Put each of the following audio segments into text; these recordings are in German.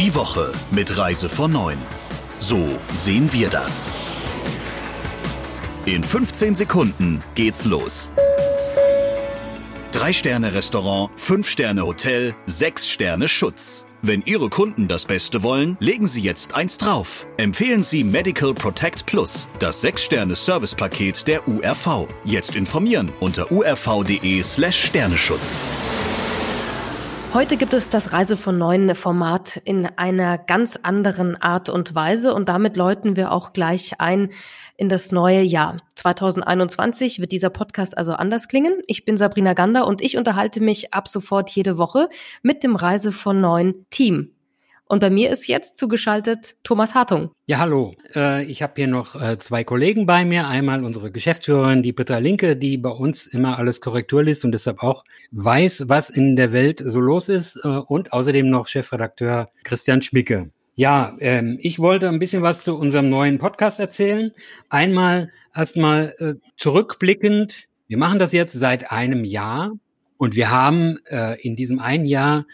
Die Woche mit Reise von 9. So sehen wir das. In 15 Sekunden geht's los. Drei Sterne Restaurant, fünf Sterne Hotel, sechs Sterne Schutz. Wenn Ihre Kunden das Beste wollen, legen Sie jetzt eins drauf. Empfehlen Sie Medical Protect Plus, das 6-Sterne-Service-Paket der URV. Jetzt informieren unter urv.de slash Sterneschutz. Heute gibt es das Reise von neuen Format in einer ganz anderen Art und Weise und damit läuten wir auch gleich ein in das neue Jahr. 2021 wird dieser Podcast also anders klingen. Ich bin Sabrina Gander und ich unterhalte mich ab sofort jede Woche mit dem Reise von neuen Team. Und bei mir ist jetzt zugeschaltet Thomas Hartung. Ja, hallo. Äh, ich habe hier noch äh, zwei Kollegen bei mir. Einmal unsere Geschäftsführerin, die Britta Linke, die bei uns immer alles Korrektur liest und deshalb auch weiß, was in der Welt so los ist. Äh, und außerdem noch Chefredakteur Christian Schmicke. Ja, ähm, ich wollte ein bisschen was zu unserem neuen Podcast erzählen. Einmal erstmal äh, zurückblickend. Wir machen das jetzt seit einem Jahr und wir haben äh, in diesem einen Jahr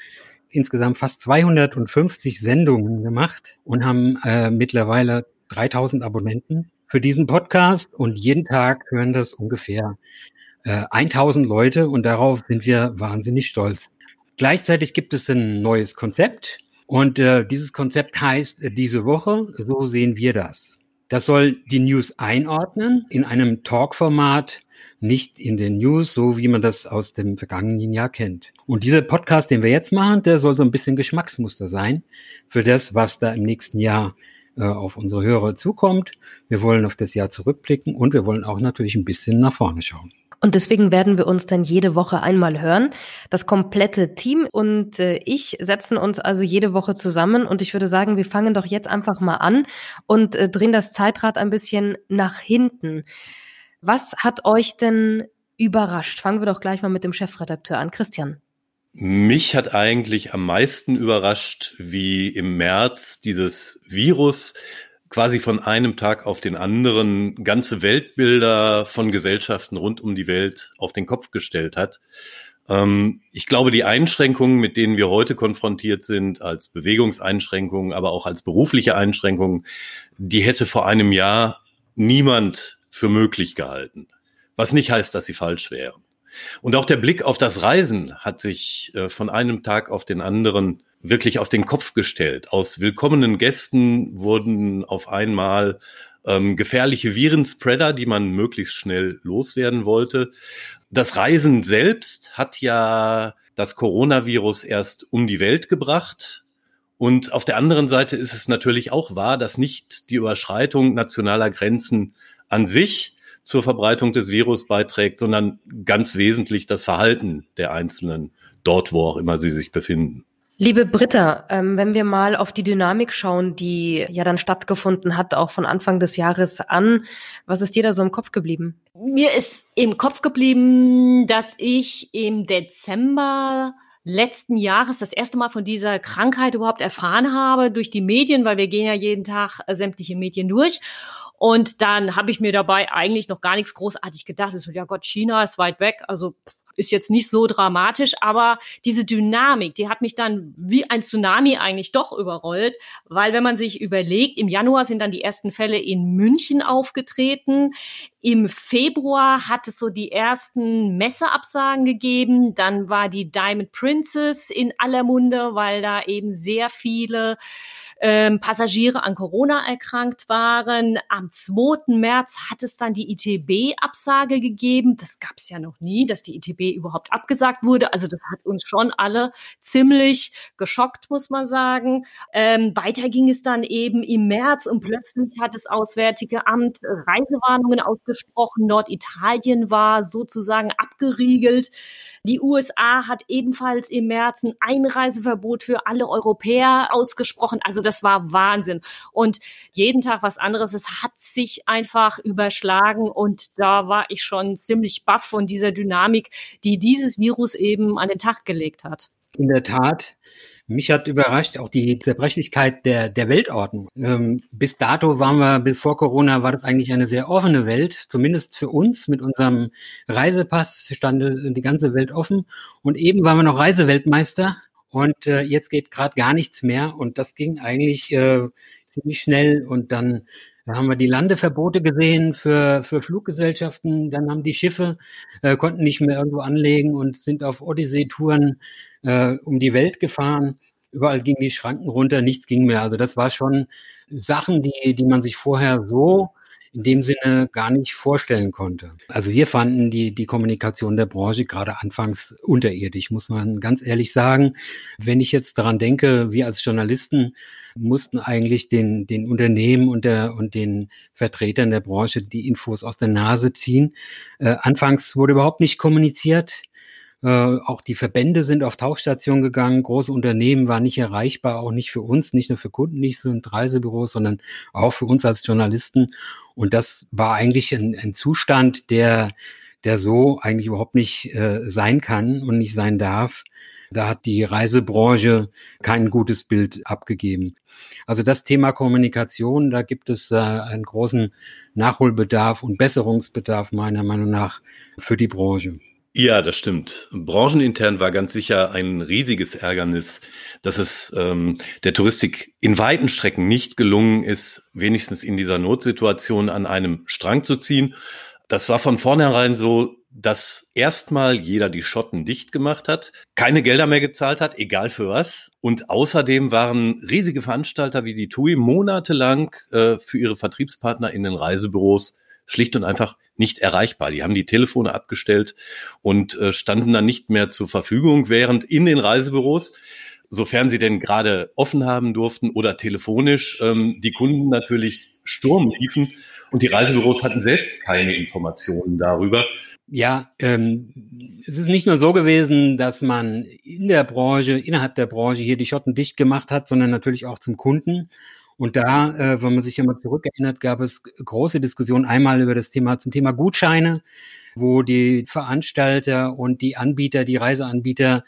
insgesamt fast 250 Sendungen gemacht und haben äh, mittlerweile 3000 Abonnenten für diesen Podcast und jeden Tag hören das ungefähr äh, 1000 Leute und darauf sind wir wahnsinnig stolz. Gleichzeitig gibt es ein neues Konzept und äh, dieses Konzept heißt äh, diese Woche, so sehen wir das. Das soll die News einordnen in einem Talk-Format, nicht in den News, so wie man das aus dem vergangenen Jahr kennt. Und dieser Podcast, den wir jetzt machen, der soll so ein bisschen Geschmacksmuster sein für das, was da im nächsten Jahr äh, auf unsere Hörer zukommt. Wir wollen auf das Jahr zurückblicken und wir wollen auch natürlich ein bisschen nach vorne schauen. Und deswegen werden wir uns dann jede Woche einmal hören. Das komplette Team und äh, ich setzen uns also jede Woche zusammen und ich würde sagen, wir fangen doch jetzt einfach mal an und äh, drehen das Zeitrad ein bisschen nach hinten. Was hat euch denn überrascht? Fangen wir doch gleich mal mit dem Chefredakteur an. Christian. Mich hat eigentlich am meisten überrascht, wie im März dieses Virus quasi von einem Tag auf den anderen ganze Weltbilder von Gesellschaften rund um die Welt auf den Kopf gestellt hat. Ähm, ich glaube, die Einschränkungen, mit denen wir heute konfrontiert sind, als Bewegungseinschränkungen, aber auch als berufliche Einschränkungen, die hätte vor einem Jahr niemand für möglich gehalten. Was nicht heißt, dass sie falsch wären. Und auch der Blick auf das Reisen hat sich äh, von einem Tag auf den anderen wirklich auf den Kopf gestellt. Aus willkommenen Gästen wurden auf einmal ähm, gefährliche Virenspreader, die man möglichst schnell loswerden wollte. Das Reisen selbst hat ja das Coronavirus erst um die Welt gebracht. Und auf der anderen Seite ist es natürlich auch wahr, dass nicht die Überschreitung nationaler Grenzen an sich zur Verbreitung des Virus beiträgt, sondern ganz wesentlich das Verhalten der Einzelnen dort, wo auch immer sie sich befinden. Liebe Britta, ähm, wenn wir mal auf die Dynamik schauen, die ja dann stattgefunden hat, auch von Anfang des Jahres an, was ist dir da so im Kopf geblieben? Mir ist im Kopf geblieben, dass ich im Dezember letzten Jahres das erste Mal von dieser Krankheit überhaupt erfahren habe durch die Medien, weil wir gehen ja jeden Tag äh, sämtliche Medien durch. Und dann habe ich mir dabei eigentlich noch gar nichts großartig gedacht. So, ja Gott, China ist weit weg, also ist jetzt nicht so dramatisch, aber diese Dynamik, die hat mich dann wie ein Tsunami eigentlich doch überrollt, weil wenn man sich überlegt, im Januar sind dann die ersten Fälle in München aufgetreten, im Februar hat es so die ersten Messeabsagen gegeben, dann war die Diamond Princess in aller Munde, weil da eben sehr viele ähm, Passagiere an Corona erkrankt waren. Am 2. März hat es dann die ITB-Absage gegeben. Das gab es ja noch nie, dass die ITB überhaupt abgesagt wurde. Also das hat uns schon alle ziemlich geschockt, muss man sagen. Ähm, weiter ging es dann eben im März und plötzlich hat das Auswärtige Amt Reisewarnungen ausgesprochen. Norditalien war sozusagen abgeriegelt. Die USA hat ebenfalls im März ein Einreiseverbot für alle Europäer ausgesprochen. Also das war Wahnsinn. Und jeden Tag was anderes. Es hat sich einfach überschlagen und da war ich schon ziemlich baff von dieser Dynamik, die dieses Virus eben an den Tag gelegt hat. In der Tat. Mich hat überrascht auch die Zerbrechlichkeit der, der Weltordnung. Ähm, bis dato waren wir, bis vor Corona war das eigentlich eine sehr offene Welt, zumindest für uns. Mit unserem Reisepass stand die ganze Welt offen. Und eben waren wir noch Reiseweltmeister und äh, jetzt geht gerade gar nichts mehr und das ging eigentlich äh, ziemlich schnell und dann da haben wir die Landeverbote gesehen für, für Fluggesellschaften. Dann haben die Schiffe, äh, konnten nicht mehr irgendwo anlegen und sind auf Odyssee-Touren äh, um die Welt gefahren. Überall gingen die Schranken runter, nichts ging mehr. Also das war schon Sachen, die, die man sich vorher so in dem Sinne gar nicht vorstellen konnte. Also wir fanden die, die Kommunikation der Branche gerade anfangs unterirdisch, muss man ganz ehrlich sagen. Wenn ich jetzt daran denke, wir als Journalisten mussten eigentlich den, den Unternehmen und, der, und den Vertretern der Branche die Infos aus der Nase ziehen. Äh, anfangs wurde überhaupt nicht kommuniziert. Äh, auch die Verbände sind auf Tauchstationen gegangen. Große Unternehmen waren nicht erreichbar, auch nicht für uns, nicht nur für Kunden, nicht so Reisebüros, sondern auch für uns als Journalisten. Und das war eigentlich ein, ein Zustand, der, der so eigentlich überhaupt nicht äh, sein kann und nicht sein darf. Da hat die Reisebranche kein gutes Bild abgegeben. Also das Thema Kommunikation, da gibt es äh, einen großen Nachholbedarf und Besserungsbedarf meiner Meinung nach für die Branche. Ja, das stimmt. Branchenintern war ganz sicher ein riesiges Ärgernis, dass es ähm, der Touristik in weiten Strecken nicht gelungen ist, wenigstens in dieser Notsituation an einem Strang zu ziehen. Das war von vornherein so, dass erstmal jeder die Schotten dicht gemacht hat, keine Gelder mehr gezahlt hat, egal für was. Und außerdem waren riesige Veranstalter wie die TUI monatelang äh, für ihre Vertriebspartner in den Reisebüros schlicht und einfach nicht erreichbar. Die haben die Telefone abgestellt und äh, standen dann nicht mehr zur Verfügung, während in den Reisebüros, sofern sie denn gerade offen haben durften oder telefonisch, ähm, die Kunden natürlich Sturm liefen und die Reisebüros hatten selbst keine Informationen darüber. Ja, ähm, es ist nicht nur so gewesen, dass man in der Branche, innerhalb der Branche hier die Schotten dicht gemacht hat, sondern natürlich auch zum Kunden. Und da, äh, wenn man sich mal zurückerinnert, gab es große Diskussionen einmal über das Thema zum Thema Gutscheine, wo die Veranstalter und die Anbieter, die Reiseanbieter,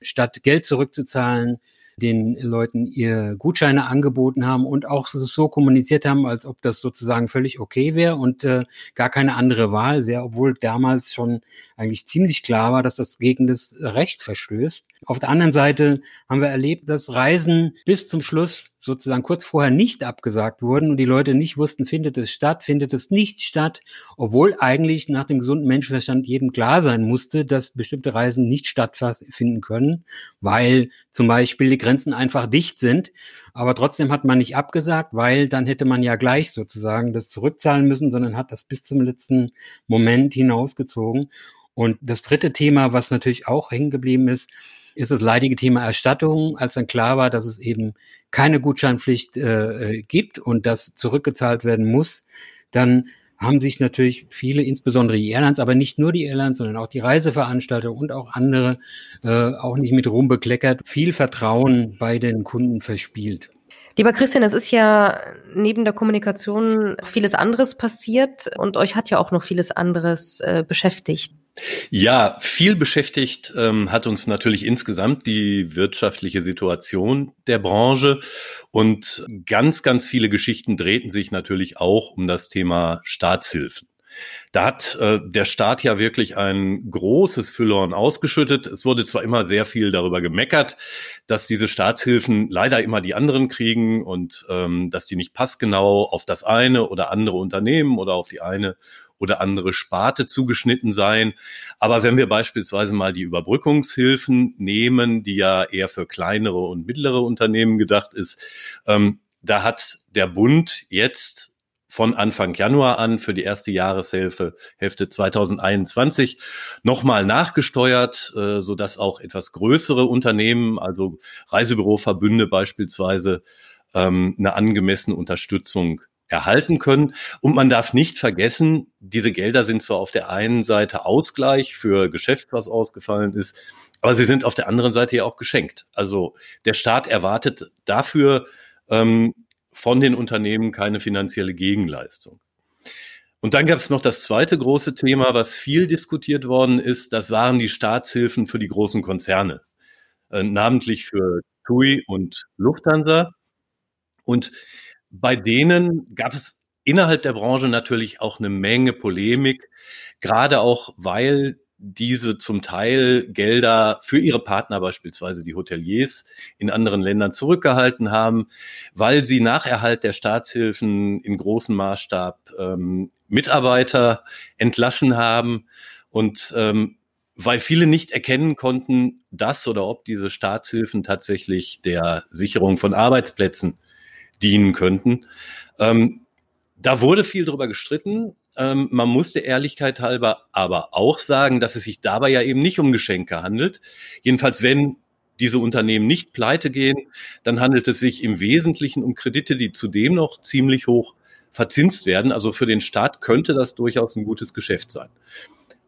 statt Geld zurückzuzahlen, den Leuten ihr Gutscheine angeboten haben und auch so kommuniziert haben, als ob das sozusagen völlig okay wäre und äh, gar keine andere Wahl wäre, obwohl damals schon eigentlich ziemlich klar war, dass das gegen das Recht verstößt. Auf der anderen Seite haben wir erlebt, dass Reisen bis zum Schluss sozusagen kurz vorher nicht abgesagt wurden und die Leute nicht wussten, findet es statt, findet es nicht statt, obwohl eigentlich nach dem gesunden Menschenverstand jedem klar sein musste, dass bestimmte Reisen nicht stattfinden können, weil zum Beispiel die Grenzen einfach dicht sind. Aber trotzdem hat man nicht abgesagt, weil dann hätte man ja gleich sozusagen das zurückzahlen müssen, sondern hat das bis zum letzten Moment hinausgezogen. Und das dritte Thema, was natürlich auch hängen geblieben ist, ist das leidige Thema Erstattung, als dann klar war, dass es eben keine Gutscheinpflicht äh, äh, gibt und das zurückgezahlt werden muss, dann haben sich natürlich viele, insbesondere die Airlines, aber nicht nur die Airlines, sondern auch die Reiseveranstalter und auch andere, äh, auch nicht mit Ruhm bekleckert, viel Vertrauen bei den Kunden verspielt. Lieber Christian, es ist ja neben der Kommunikation vieles anderes passiert und euch hat ja auch noch vieles anderes äh, beschäftigt. Ja, viel beschäftigt ähm, hat uns natürlich insgesamt die wirtschaftliche Situation der Branche und ganz, ganz viele Geschichten drehten sich natürlich auch um das Thema Staatshilfen. Da hat äh, der Staat ja wirklich ein großes Füllhorn ausgeschüttet. Es wurde zwar immer sehr viel darüber gemeckert, dass diese Staatshilfen leider immer die anderen kriegen und ähm, dass die nicht passgenau auf das eine oder andere Unternehmen oder auf die eine oder andere Sparte zugeschnitten seien. Aber wenn wir beispielsweise mal die Überbrückungshilfen nehmen, die ja eher für kleinere und mittlere Unternehmen gedacht ist, ähm, da hat der Bund jetzt von Anfang Januar an für die erste Jahreshälfte Hälfte 2021 nochmal nachgesteuert, äh, so dass auch etwas größere Unternehmen, also Reisebüroverbünde beispielsweise, ähm, eine angemessene Unterstützung erhalten können. Und man darf nicht vergessen, diese Gelder sind zwar auf der einen Seite Ausgleich für Geschäft, was ausgefallen ist, aber sie sind auf der anderen Seite ja auch geschenkt. Also der Staat erwartet dafür ähm, von den Unternehmen keine finanzielle Gegenleistung. Und dann gab es noch das zweite große Thema, was viel diskutiert worden ist. Das waren die Staatshilfen für die großen Konzerne, äh, namentlich für TUI und Lufthansa. Und bei denen gab es innerhalb der Branche natürlich auch eine Menge Polemik, gerade auch weil diese zum Teil Gelder für ihre Partner, beispielsweise die Hoteliers in anderen Ländern zurückgehalten haben, weil sie nach Erhalt der Staatshilfen in großem Maßstab ähm, Mitarbeiter entlassen haben und ähm, weil viele nicht erkennen konnten, dass oder ob diese Staatshilfen tatsächlich der Sicherung von Arbeitsplätzen dienen könnten. Ähm, da wurde viel drüber gestritten. Ähm, man musste Ehrlichkeit halber aber auch sagen, dass es sich dabei ja eben nicht um Geschenke handelt. Jedenfalls, wenn diese Unternehmen nicht pleite gehen, dann handelt es sich im Wesentlichen um Kredite, die zudem noch ziemlich hoch verzinst werden. Also für den Staat könnte das durchaus ein gutes Geschäft sein.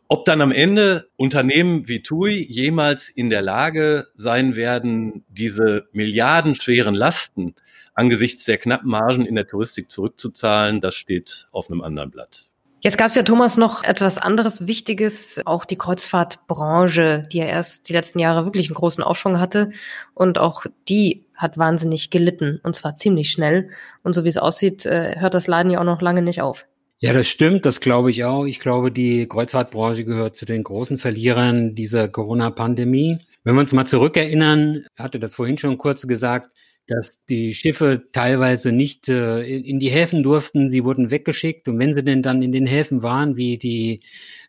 Ob dann am Ende Unternehmen wie TUI jemals in der Lage sein werden, diese milliardenschweren Lasten angesichts der knappen Margen in der Touristik zurückzuzahlen, das steht auf einem anderen Blatt. Jetzt gab es ja, Thomas, noch etwas anderes Wichtiges, auch die Kreuzfahrtbranche, die ja erst die letzten Jahre wirklich einen großen Aufschwung hatte. Und auch die hat wahnsinnig gelitten, und zwar ziemlich schnell. Und so wie es aussieht, äh, hört das Leiden ja auch noch lange nicht auf. Ja, das stimmt, das glaube ich auch. Ich glaube, die Kreuzfahrtbranche gehört zu den großen Verlierern dieser Corona-Pandemie. Wenn wir uns mal zurückerinnern, hatte das vorhin schon kurz gesagt, dass die Schiffe teilweise nicht äh, in, die Häfen durften, sie wurden weggeschickt und wenn sie denn dann in den Häfen waren, wie die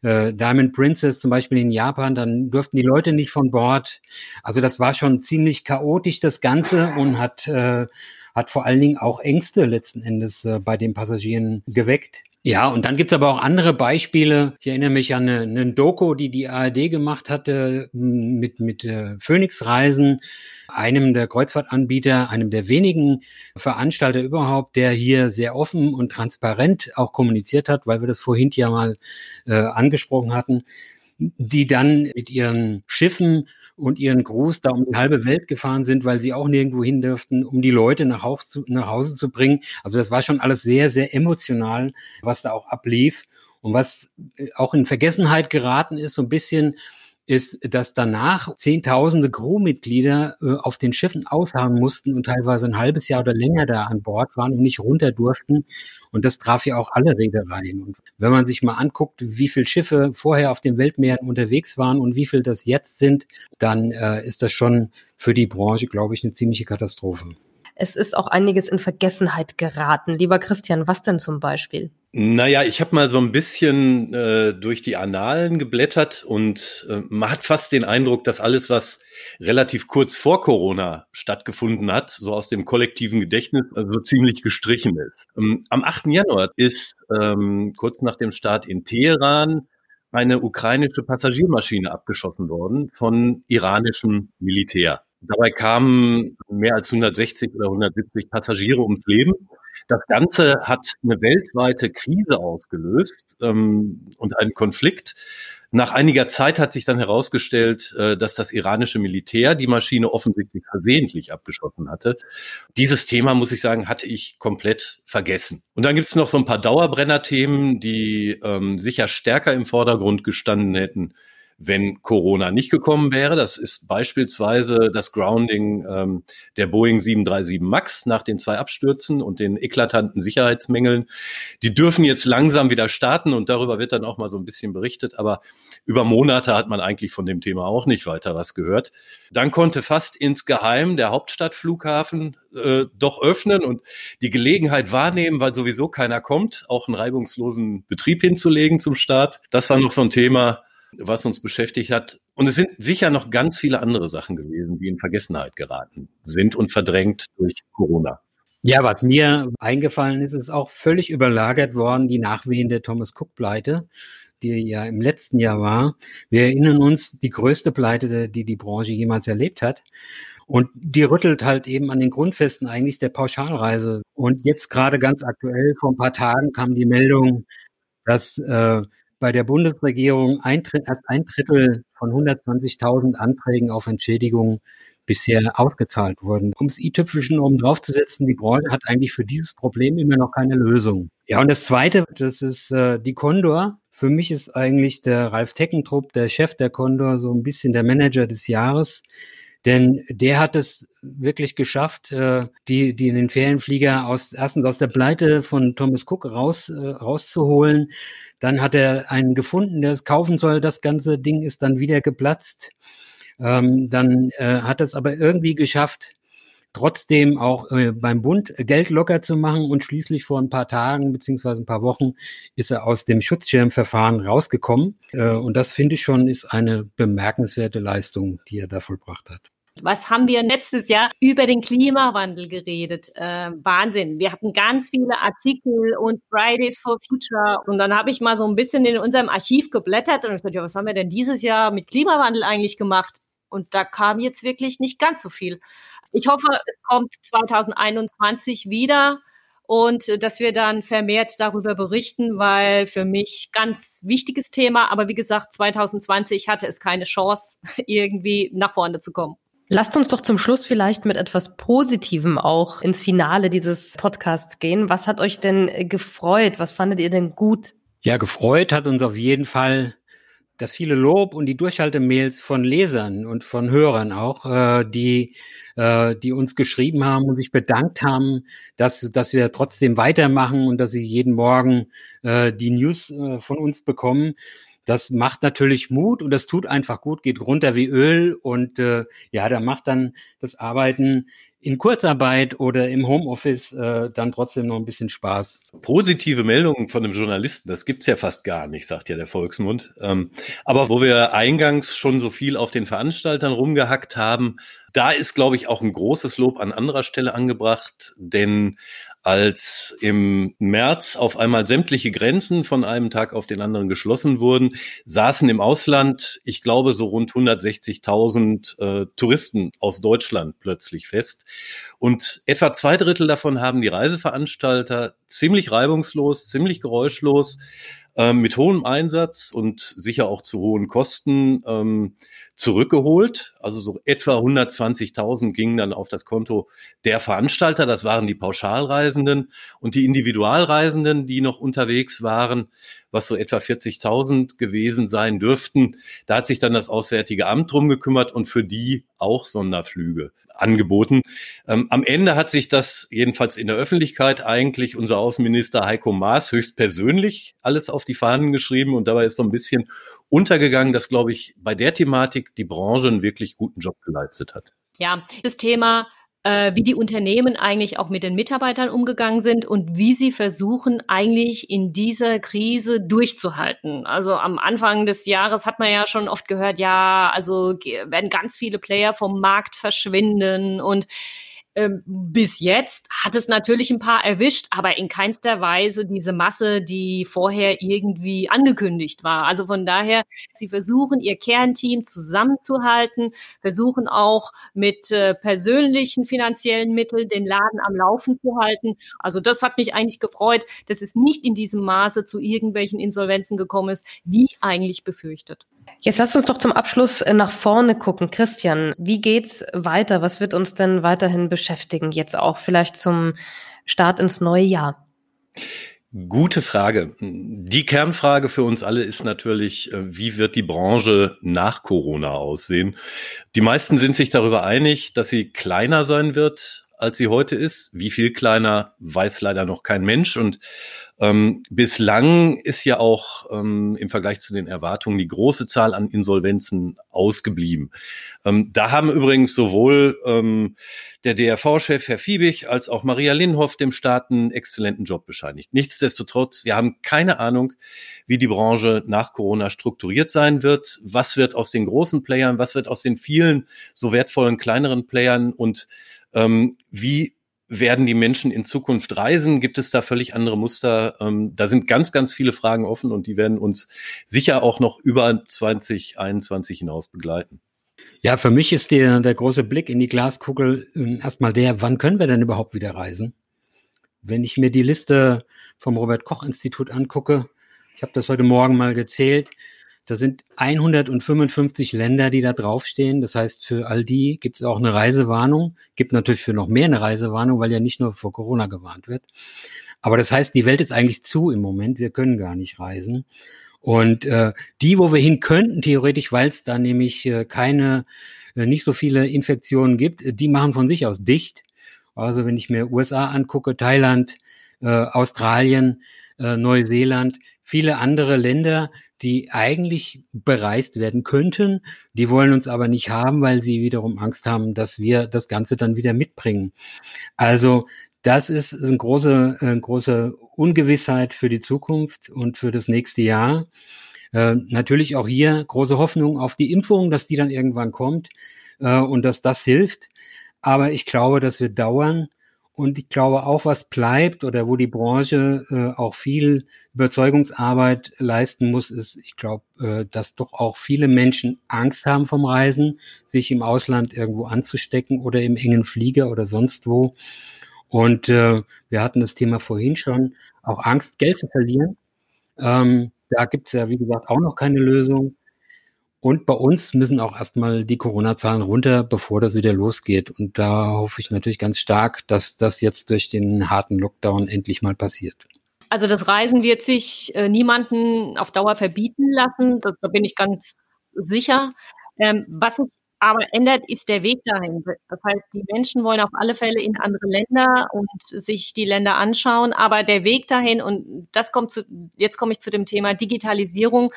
äh, Diamond Princess zum Beispiel in Japan, dann durften die Leute nicht von Bord. Also das war schon ziemlich chaotisch das Ganze und hat äh, hat vor allen Dingen auch Ängste letzten Endes äh, bei den Passagieren geweckt. Ja, und dann gibt's aber auch andere Beispiele. Ich erinnere mich an eine, eine Doku, die die ARD gemacht hatte mit, mit äh, Phoenix-Reisen, einem der Kreuzfahrtanbieter, einem der wenigen Veranstalter überhaupt, der hier sehr offen und transparent auch kommuniziert hat, weil wir das vorhin ja mal äh, angesprochen hatten, die dann mit ihren Schiffen und ihren Gruß da um die halbe Welt gefahren sind, weil sie auch nirgendwo hin dürften, um die Leute nach, Haus zu, nach Hause zu bringen. Also das war schon alles sehr, sehr emotional, was da auch ablief. Und was äh, auch in Vergessenheit geraten ist, so ein bisschen, ist, dass danach Zehntausende Crewmitglieder äh, auf den Schiffen ausharren mussten und teilweise ein halbes Jahr oder länger da an Bord waren und nicht runter durften. Und das traf ja auch alle Reedereien. Und wenn man sich mal anguckt, wie viele Schiffe vorher auf den Weltmeeren unterwegs waren und wie viel das jetzt sind, dann äh, ist das schon für die Branche, glaube ich, eine ziemliche Katastrophe. Es ist auch einiges in Vergessenheit geraten. Lieber Christian, was denn zum Beispiel? Naja, ich habe mal so ein bisschen äh, durch die Annalen geblättert und äh, man hat fast den Eindruck, dass alles, was relativ kurz vor Corona stattgefunden hat, so aus dem kollektiven Gedächtnis, also ziemlich gestrichen ist. Ähm, am 8. Januar ist ähm, kurz nach dem Start in Teheran eine ukrainische Passagiermaschine abgeschossen worden von iranischem Militär. Dabei kamen mehr als 160 oder 170 Passagiere ums Leben. Das Ganze hat eine weltweite Krise ausgelöst ähm, und einen Konflikt. Nach einiger Zeit hat sich dann herausgestellt, äh, dass das iranische Militär die Maschine offensichtlich versehentlich abgeschossen hatte. Dieses Thema, muss ich sagen, hatte ich komplett vergessen. Und dann gibt es noch so ein paar Dauerbrenner-Themen, die ähm, sicher stärker im Vordergrund gestanden hätten wenn Corona nicht gekommen wäre. Das ist beispielsweise das Grounding ähm, der Boeing 737 MAX nach den zwei Abstürzen und den eklatanten Sicherheitsmängeln. Die dürfen jetzt langsam wieder starten und darüber wird dann auch mal so ein bisschen berichtet. Aber über Monate hat man eigentlich von dem Thema auch nicht weiter was gehört. Dann konnte fast insgeheim der Hauptstadtflughafen äh, doch öffnen und die Gelegenheit wahrnehmen, weil sowieso keiner kommt, auch einen reibungslosen Betrieb hinzulegen zum Start. Das war noch so ein Thema, was uns beschäftigt hat. Und es sind sicher noch ganz viele andere Sachen gewesen, die in Vergessenheit geraten sind und verdrängt durch Corona. Ja, was mir eingefallen ist, ist auch völlig überlagert worden, die Nachwehen der Thomas Cook-Pleite, die ja im letzten Jahr war. Wir erinnern uns, die größte Pleite, die die Branche jemals erlebt hat. Und die rüttelt halt eben an den Grundfesten eigentlich der Pauschalreise. Und jetzt gerade ganz aktuell, vor ein paar Tagen kam die Meldung, dass äh, bei der Bundesregierung ein, erst ein Drittel von 120.000 Anträgen auf Entschädigung bisher ausgezahlt wurden. Um das i-Tüpfelchen oben drauf zu setzen, die Branche hat eigentlich für dieses Problem immer noch keine Lösung. Ja, und das Zweite, das ist äh, die Condor. Für mich ist eigentlich der Ralf Teckentrupp, der Chef der Condor, so ein bisschen der Manager des Jahres. Denn der hat es wirklich geschafft, äh, die, die in den Ferienflieger aus, erstens aus der Pleite von Thomas Cook raus, äh, rauszuholen, Dann hat er einen gefunden, der es kaufen soll. Das ganze Ding ist dann wieder geplatzt. Ähm, dann äh, hat es aber irgendwie geschafft, trotzdem auch äh, beim Bund Geld locker zu machen und schließlich vor ein paar Tagen beziehungsweise ein paar Wochen ist er aus dem Schutzschirmverfahren rausgekommen. Äh, und das finde ich schon ist eine bemerkenswerte Leistung, die er da vollbracht hat. Was haben wir letztes Jahr über den Klimawandel geredet? Äh, Wahnsinn. Wir hatten ganz viele Artikel und Fridays for Future. Und dann habe ich mal so ein bisschen in unserem Archiv geblättert und gesagt, ja, was haben wir denn dieses Jahr mit Klimawandel eigentlich gemacht? Und da kam jetzt wirklich nicht ganz so viel. Ich hoffe, es kommt 2021 wieder und äh, dass wir dann vermehrt darüber berichten, weil für mich ganz wichtiges Thema. Aber wie gesagt, 2020 hatte es keine Chance, irgendwie nach vorne zu kommen. Lasst uns doch zum Schluss vielleicht mit etwas Positivem auch ins Finale dieses Podcasts gehen. Was hat euch denn äh, gefreut? Was fandet ihr denn gut? Ja, gefreut hat uns auf jeden Fall das viele Lob und die Durchhaltemails von Lesern und von Hörern auch, äh, die, äh, die uns geschrieben haben und sich bedankt haben, dass, dass wir trotzdem weitermachen und dass sie jeden Morgen äh, die News äh, von uns bekommen. Das macht natürlich Mut und das tut einfach gut, geht runter wie Öl und äh, ja, da macht dann das Arbeiten in Kurzarbeit oder im Homeoffice äh, dann trotzdem noch ein bisschen Spaß. Positive Meldungen von einem Journalisten, das gibt's ja fast gar nicht, sagt ja der Volksmund. Ähm, aber wo wir eingangs schon so viel auf den Veranstaltern rumgehackt haben, da ist, glaube ich, auch ein großes Lob an anderer Stelle angebracht, denn als im März auf einmal sämtliche Grenzen von einem Tag auf den anderen geschlossen wurden, saßen im Ausland, ich glaube, so rund 160.000 äh, Touristen aus Deutschland plötzlich fest. Und etwa zwei Drittel davon haben die Reiseveranstalter ziemlich reibungslos, ziemlich geräuschlos ähm, mit hohem Einsatz und sicher auch zu hohen Kosten ähm, zurückgeholt. Also so etwa 120.000 gingen dann auf das Konto der Veranstalter. Das waren die Pauschalreisenden und die Individualreisenden, die noch unterwegs waren, was so etwa 40.000 gewesen sein dürften. Da hat sich dann das Auswärtige Amt drum gekümmert und für die auch Sonderflüge angeboten. Ähm, am Ende hat sich das jedenfalls in der Öffentlichkeit eigentlich unser Außenminister Heiko Maas höchstpersönlich alles auf die Fahnen geschrieben und dabei ist so ein bisschen untergegangen, dass, glaube ich, bei der Thematik die Branche einen wirklich guten Job geleistet hat. Ja, das Thema äh, wie die Unternehmen eigentlich auch mit den Mitarbeitern umgegangen sind und wie sie versuchen, eigentlich in dieser Krise durchzuhalten. Also am Anfang des Jahres hat man ja schon oft gehört, ja, also werden ganz viele Player vom Markt verschwinden und ähm, bis jetzt hat es natürlich ein paar erwischt, aber in keinster Weise diese Masse, die vorher irgendwie angekündigt war. Also von daher, sie versuchen ihr Kernteam zusammenzuhalten, versuchen auch mit äh, persönlichen finanziellen Mitteln den Laden am Laufen zu halten. Also das hat mich eigentlich gefreut, dass es nicht in diesem Maße zu irgendwelchen Insolvenzen gekommen ist, wie eigentlich befürchtet. Jetzt lass uns doch zum Abschluss äh, nach vorne gucken. Christian, wie geht's weiter? Was wird uns denn weiterhin beschäftigen? Jetzt auch vielleicht zum Start ins neue Jahr. Gute Frage. Die Kernfrage für uns alle ist natürlich, äh, wie wird die Branche nach Corona aussehen? Die meisten sind sich darüber einig, dass sie kleiner sein wird, als sie heute ist. Wie viel kleiner, weiß leider noch kein Mensch. Und ähm, bislang ist ja auch ähm, im Vergleich zu den Erwartungen die große Zahl an Insolvenzen ausgeblieben. Ähm, da haben übrigens sowohl ähm, der DRV-Chef Herr Fiebig als auch Maria Linhoff dem Staat einen exzellenten Job bescheinigt. Nichtsdestotrotz, wir haben keine Ahnung, wie die Branche nach Corona strukturiert sein wird. Was wird aus den großen Playern, was wird aus den vielen so wertvollen kleineren Playern und ähm, wie werden die Menschen in Zukunft reisen? Gibt es da völlig andere Muster? Ähm, da sind ganz, ganz viele Fragen offen und die werden uns sicher auch noch über 2021 hinaus begleiten. Ja, für mich ist der, der große Blick in die Glaskugel ähm, erstmal der, wann können wir denn überhaupt wieder reisen? Wenn ich mir die Liste vom Robert Koch Institut angucke, ich habe das heute Morgen mal gezählt, da sind 155 Länder, die da draufstehen. Das heißt, für all die gibt es auch eine Reisewarnung. Gibt natürlich für noch mehr eine Reisewarnung, weil ja nicht nur vor Corona gewarnt wird. Aber das heißt, die Welt ist eigentlich zu im Moment. Wir können gar nicht reisen. Und äh, die, wo wir hin könnten, theoretisch, weil es da nämlich äh, keine, äh, nicht so viele Infektionen gibt, die machen von sich aus dicht. Also wenn ich mir USA angucke, Thailand, äh, Australien, äh, Neuseeland, viele andere Länder, die eigentlich bereist werden könnten. Die wollen uns aber nicht haben, weil sie wiederum Angst haben, dass wir das Ganze dann wieder mitbringen. Also das ist eine große, eine große Ungewissheit für die Zukunft und für das nächste Jahr. Äh, natürlich auch hier große Hoffnung auf die Impfung, dass die dann irgendwann kommt äh, und dass das hilft. Aber ich glaube, das wird dauern. Und ich glaube auch, was bleibt oder wo die Branche äh, auch viel Überzeugungsarbeit leisten muss, ist, ich glaube, äh, dass doch auch viele Menschen Angst haben vom Reisen, sich im Ausland irgendwo anzustecken oder im engen Flieger oder sonst wo. Und äh, wir hatten das Thema vorhin schon, auch Angst, Geld zu verlieren. Ähm, da gibt es ja, wie gesagt, auch noch keine Lösung. Und bei uns müssen auch erstmal die Corona-Zahlen runter, bevor das wieder losgeht. Und da hoffe ich natürlich ganz stark, dass das jetzt durch den harten Lockdown endlich mal passiert. Also das Reisen wird sich äh, niemanden auf Dauer verbieten lassen. Da, da bin ich ganz sicher. Ähm, was sich aber ändert, ist der Weg dahin. Das heißt, die Menschen wollen auf alle Fälle in andere Länder und sich die Länder anschauen. Aber der Weg dahin, und das kommt zu, jetzt komme ich zu dem Thema Digitalisierung,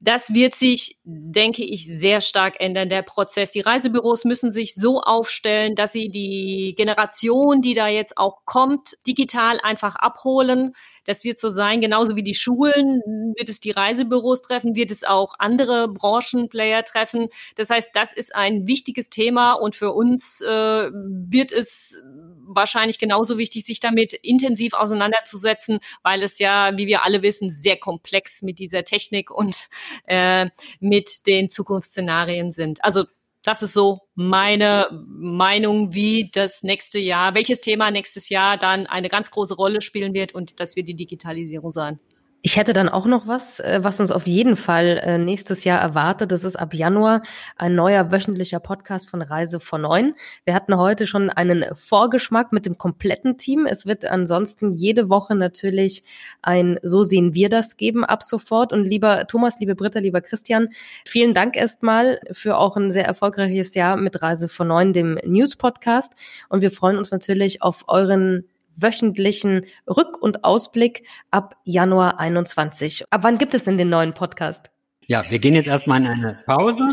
das wird sich, denke ich, sehr stark ändern, der Prozess. Die Reisebüros müssen sich so aufstellen, dass sie die Generation, die da jetzt auch kommt, digital einfach abholen. Das wird so sein, genauso wie die Schulen wird es die Reisebüros treffen, wird es auch andere Branchenplayer treffen. Das heißt, das ist ein wichtiges Thema und für uns äh, wird es wahrscheinlich genauso wichtig, sich damit intensiv auseinanderzusetzen, weil es ja, wie wir alle wissen, sehr komplex mit dieser Technik und äh, mit den Zukunftsszenarien sind. Also das ist so meine Meinung, wie das nächste Jahr, welches Thema nächstes Jahr dann eine ganz große Rolle spielen wird und das wird die Digitalisierung sein. Ich hätte dann auch noch was, äh, was uns auf jeden Fall äh, nächstes Jahr erwartet. Das ist ab Januar ein neuer wöchentlicher Podcast von Reise vor Neun. Wir hatten heute schon einen Vorgeschmack mit dem kompletten Team. Es wird ansonsten jede Woche natürlich ein So sehen wir das geben ab sofort. Und lieber Thomas, liebe Britta, lieber Christian, vielen Dank erstmal für auch ein sehr erfolgreiches Jahr mit Reise vor Neun, dem News Podcast. Und wir freuen uns natürlich auf euren wöchentlichen Rück- und Ausblick ab Januar 21. Ab wann gibt es denn den neuen Podcast? Ja, wir gehen jetzt erstmal in eine Pause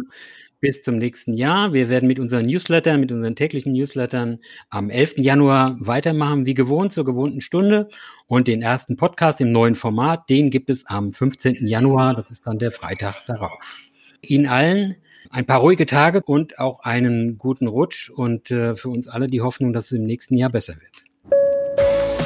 bis zum nächsten Jahr. Wir werden mit unseren Newslettern, mit unseren täglichen Newslettern am 11. Januar weitermachen, wie gewohnt, zur gewohnten Stunde. Und den ersten Podcast im neuen Format, den gibt es am 15. Januar. Das ist dann der Freitag darauf. Ihnen allen ein paar ruhige Tage und auch einen guten Rutsch und äh, für uns alle die Hoffnung, dass es im nächsten Jahr besser wird.